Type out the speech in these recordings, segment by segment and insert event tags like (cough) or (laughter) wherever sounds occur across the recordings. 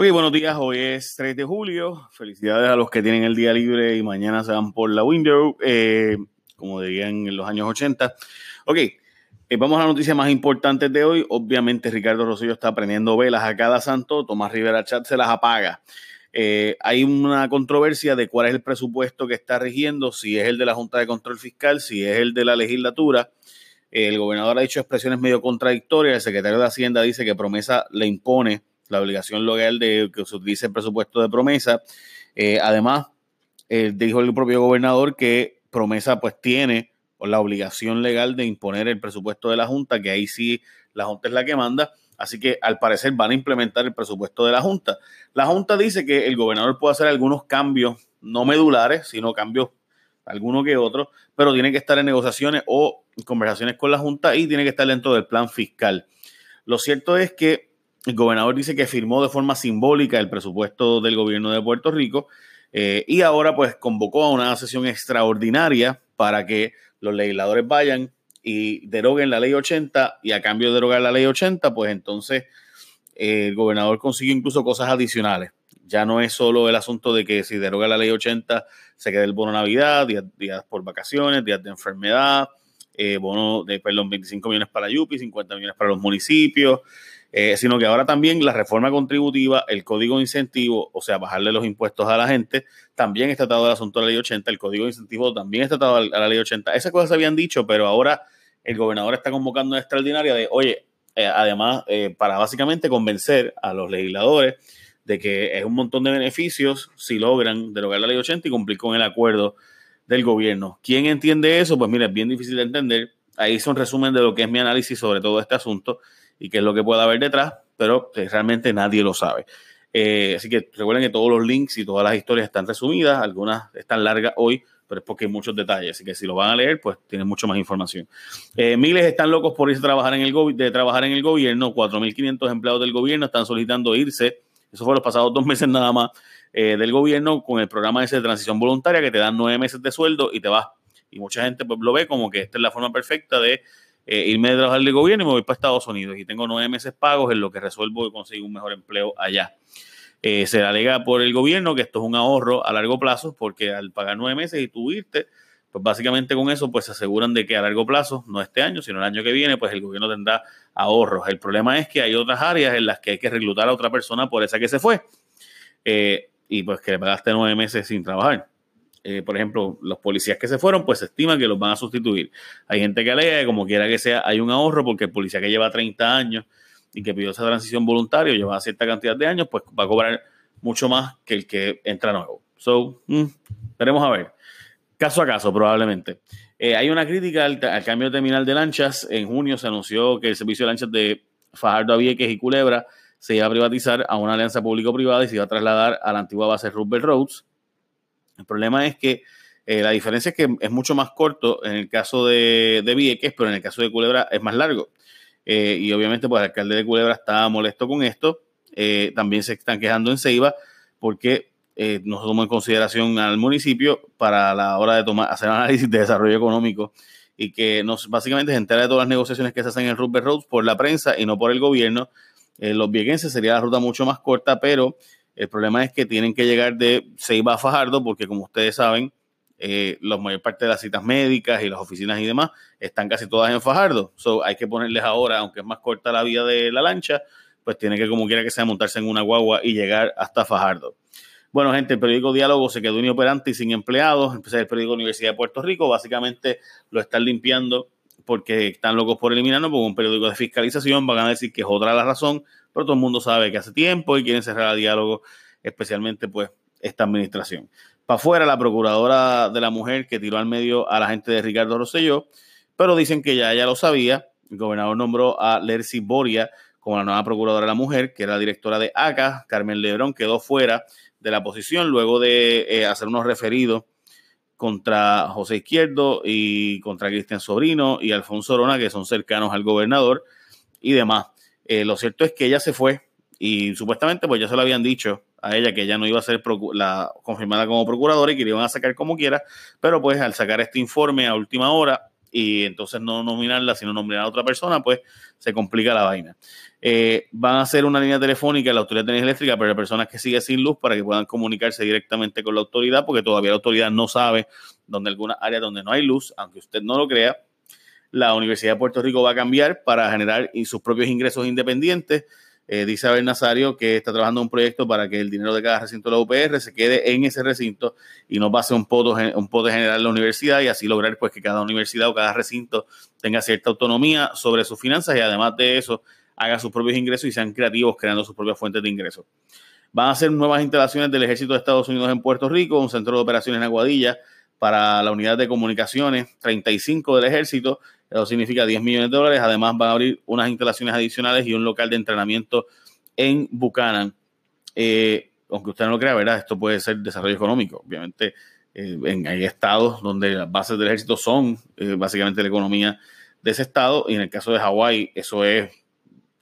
Ok, buenos días. Hoy es 3 de julio. Felicidades a los que tienen el día libre y mañana se van por la window, eh, como dirían en los años 80. Ok, eh, vamos a la noticia más importante de hoy. Obviamente, Ricardo Rosillo está prendiendo velas a cada santo. Tomás Rivera Chat se las apaga. Eh, hay una controversia de cuál es el presupuesto que está rigiendo, si es el de la Junta de Control Fiscal, si es el de la legislatura. El gobernador ha dicho expresiones medio contradictorias. El secretario de Hacienda dice que promesa le impone la obligación legal de que se utilice el presupuesto de promesa. Eh, además, eh, dijo el propio gobernador que promesa pues tiene la obligación legal de imponer el presupuesto de la Junta, que ahí sí la Junta es la que manda. Así que al parecer van a implementar el presupuesto de la Junta. La Junta dice que el gobernador puede hacer algunos cambios, no medulares, sino cambios alguno que otro, pero tiene que estar en negociaciones o conversaciones con la Junta y tiene que estar dentro del plan fiscal. Lo cierto es que el gobernador dice que firmó de forma simbólica el presupuesto del gobierno de Puerto Rico eh, y ahora pues convocó a una sesión extraordinaria para que los legisladores vayan y deroguen la ley 80 y a cambio de derogar la ley 80 pues entonces eh, el gobernador consigue incluso cosas adicionales. Ya no es solo el asunto de que si deroga la ley 80 se quede el bono Navidad, días, por vacaciones, días de enfermedad, eh, bono de, perdón, 25 millones para Yupi, 50 millones para los municipios, eh, sino que ahora también la reforma contributiva, el código de incentivo, o sea, bajarle los impuestos a la gente, también está tratado el asunto de la ley 80, el código de incentivo también está tratado a la ley 80. Esas cosas se habían dicho, pero ahora el gobernador está convocando una extraordinaria de, oye, eh, además, eh, para básicamente convencer a los legisladores de que es un montón de beneficios si logran derogar la ley 80 y cumplir con el acuerdo del gobierno. ¿Quién entiende eso? Pues mira, es bien difícil de entender. Ahí es un resumen de lo que es mi análisis sobre todo este asunto y qué es lo que puede haber detrás, pero realmente nadie lo sabe. Eh, así que recuerden que todos los links y todas las historias están resumidas, algunas están largas hoy, pero es porque hay muchos detalles, así que si lo van a leer, pues tienen mucho más información. Eh, miles están locos por irse a trabajar en el, de trabajar en el gobierno, 4.500 empleados del gobierno están solicitando irse, eso fue los pasados dos (laughs) meses nada más, eh, del gobierno con el programa ese de transición voluntaria que te dan nueve meses de sueldo y te vas. Y mucha gente pues lo ve como que esta es la forma perfecta de eh, irme de trabajar de gobierno y me voy para Estados Unidos y tengo nueve meses pagos en lo que resuelvo y consigo un mejor empleo allá. Eh, se alega por el gobierno que esto es un ahorro a largo plazo porque al pagar nueve meses y tú irte, pues básicamente con eso pues se aseguran de que a largo plazo, no este año, sino el año que viene, pues el gobierno tendrá ahorros. El problema es que hay otras áreas en las que hay que reclutar a otra persona por esa que se fue eh, y pues que le pagaste nueve meses sin trabajar. Eh, por ejemplo, los policías que se fueron, pues se estima que los van a sustituir. Hay gente que alega que como quiera que sea, hay un ahorro porque el policía que lleva 30 años y que pidió esa transición voluntaria, lleva cierta cantidad de años, pues va a cobrar mucho más que el que entra nuevo. So, mm, a ver. Caso a caso, probablemente. Eh, hay una crítica al, cambio de terminal de lanchas. En junio se anunció que el servicio de lanchas de Fajardo a Vieques y Culebra se iba a privatizar a una alianza público-privada y se iba a trasladar a la antigua base Roosevelt Roads. El problema es que eh, la diferencia es que es mucho más corto en el caso de, de Vieques, pero en el caso de Culebra es más largo. Eh, y obviamente, pues el alcalde de Culebra está molesto con esto. Eh, también se están quejando en Ceiba porque no se tomó en consideración al municipio para la hora de tomar, hacer análisis de desarrollo económico y que nos, básicamente se entera de todas las negociaciones que se hacen en Rupert Roads por la prensa y no por el gobierno. los viequenses sería la ruta mucho más corta, pero el problema es que tienen que llegar de Ceiba a Fajardo porque, como ustedes saben, eh, la mayor parte de las citas médicas y las oficinas y demás están casi todas en Fajardo. So, hay que ponerles ahora, aunque es más corta la vía de la lancha, pues tiene que, como quiera que sea, montarse en una guagua y llegar hasta Fajardo. Bueno, gente, el periódico Diálogo se quedó inoperante y sin empleados. Empecé el periódico Universidad de Puerto Rico. Básicamente lo están limpiando porque están locos por eliminarlo, porque un periódico de fiscalización van a decir que es otra la razón pero todo el mundo sabe que hace tiempo y quieren cerrar el diálogo, especialmente pues esta administración. Para afuera, la procuradora de la mujer que tiró al medio a la gente de Ricardo Rosselló, pero dicen que ya ella lo sabía. El gobernador nombró a Lercy Boria como la nueva procuradora de la mujer, que era la directora de ACA. Carmen Lebrón quedó fuera de la posición luego de eh, hacer unos referidos contra José Izquierdo y contra Cristian Sobrino y Alfonso Orona, que son cercanos al gobernador y demás. Eh, lo cierto es que ella se fue y supuestamente pues ya se lo habían dicho a ella que ella no iba a ser la confirmada como procuradora y que le iban a sacar como quiera, pero pues al sacar este informe a última hora y entonces no nominarla, sino nominar a otra persona, pues se complica la vaina. Eh, van a hacer una línea telefónica en la Autoridad de Energía Eléctrica para personas que siguen sin luz para que puedan comunicarse directamente con la autoridad, porque todavía la autoridad no sabe dónde alguna área donde no hay luz, aunque usted no lo crea. La Universidad de Puerto Rico va a cambiar para generar sus propios ingresos independientes eh, dice Abel Nazario que está trabajando un proyecto para que el dinero de cada recinto de la UPR se quede en ese recinto y no pase un pote, un general en la universidad y así lograr pues que cada universidad o cada recinto tenga cierta autonomía sobre sus finanzas y además de eso haga sus propios ingresos y sean creativos creando sus propias fuentes de ingresos. Van a hacer nuevas instalaciones del Ejército de Estados Unidos en Puerto Rico, un centro de operaciones en Aguadilla para la unidad de comunicaciones 35 del Ejército eso significa 10 millones de dólares. Además, van a abrir unas instalaciones adicionales y un local de entrenamiento en Buchanan. Eh, aunque usted no lo crea, ¿verdad? Esto puede ser desarrollo económico. Obviamente, eh, en, hay estados donde las bases del ejército son eh, básicamente la economía de ese estado. Y en el caso de Hawái, eso es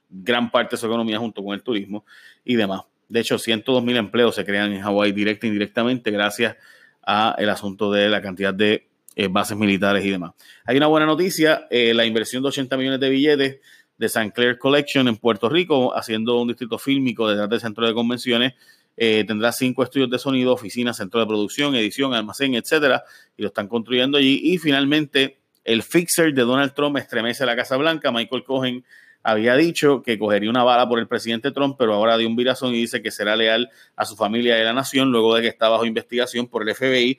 gran parte de su economía junto con el turismo y demás. De hecho, 102 mil empleos se crean en Hawái directa e indirectamente gracias a el asunto de la cantidad de eh, bases militares y demás. Hay una buena noticia, eh, la inversión de 80 millones de billetes de St. Clair Collection en Puerto Rico, haciendo un distrito fílmico detrás del centro de convenciones, eh, tendrá cinco estudios de sonido, oficinas, centro de producción, edición, almacén, etcétera, y lo están construyendo allí. Y finalmente, el fixer de Donald Trump estremece la Casa Blanca. Michael Cohen había dicho que cogería una bala por el presidente Trump, pero ahora dio un virazón y dice que será leal a su familia y a la nación luego de que está bajo investigación por el FBI,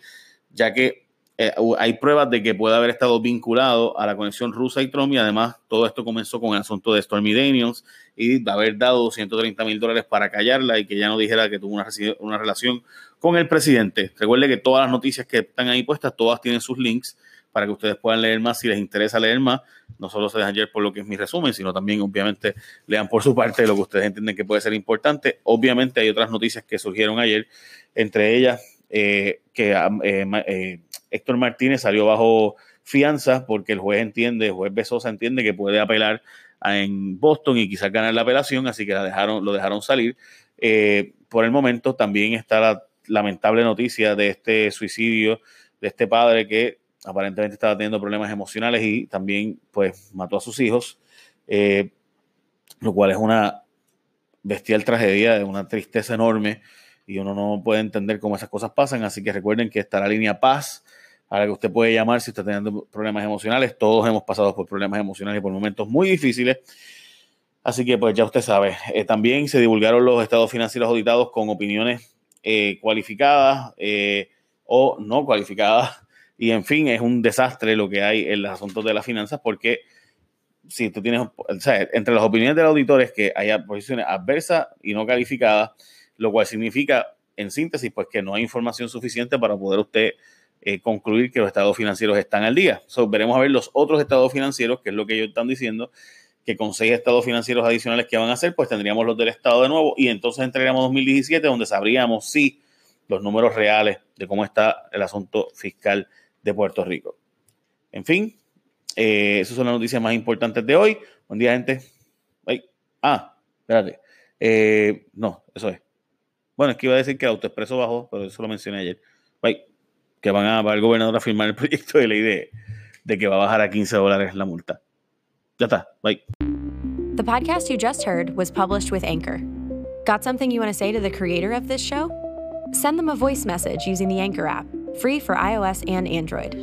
ya que eh, hay pruebas de que puede haber estado vinculado a la conexión rusa y Trump y además todo esto comenzó con el asunto de Stormy Daniels y de haber dado 230 mil dólares para callarla y que ya no dijera que tuvo una, una relación con el presidente. Recuerde que todas las noticias que están ahí puestas, todas tienen sus links para que ustedes puedan leer más si les interesa leer más. No solo se dejan ayer por lo que es mi resumen, sino también obviamente lean por su parte lo que ustedes entienden que puede ser importante. Obviamente hay otras noticias que surgieron ayer, entre ellas eh, que eh, eh, Héctor Martínez salió bajo fianza porque el juez entiende, el juez Besosa entiende que puede apelar en Boston y quizás ganar la apelación, así que la dejaron, lo dejaron salir. por el momento también está la lamentable noticia de este suicidio de este padre que aparentemente estaba teniendo problemas emocionales y también pues mató a sus hijos, lo cual es una bestial tragedia, una tristeza enorme y uno no puede entender cómo esas cosas pasan. Así que recuerden que está la línea Paz a la que usted puede llamar si está teniendo problemas emocionales. Todos hemos pasado por problemas emocionales y por momentos muy difíciles. Así que pues ya usted sabe. Eh, también se divulgaron los estados financieros auditados con opiniones eh, cualificadas eh, o no cualificadas. Y en fin, es un desastre lo que hay en los asuntos de las finanzas porque si tú tienes, o sea, entre las opiniones del auditor es que haya posiciones adversas y no calificadas lo cual significa, en síntesis, pues que no hay información suficiente para poder usted eh, concluir que los estados financieros están al día. veremos a ver los otros estados financieros, que es lo que ellos están diciendo, que con seis estados financieros adicionales que van a hacer, pues tendríamos los del estado de nuevo y entonces entraríamos 2017, donde sabríamos si los números reales de cómo está el asunto fiscal de Puerto Rico. En fin, eh, esas son las noticias más importantes de hoy. Buen día, gente. Ah, espérate. Eh, no, eso es. Bueno, es que iba a decir que AutoExpreso bajó, pero eso lo mencioné ayer. que van a, va el gobernador a firmar el (laughs) proyecto de ley de, de que va a bajar a 15 dólares la multa. Ya está. Bye. The podcast you just heard was published with Anchor. Got something you want to say to the creator of this show? Send them a voice message using the Anchor app, free for iOS and Android.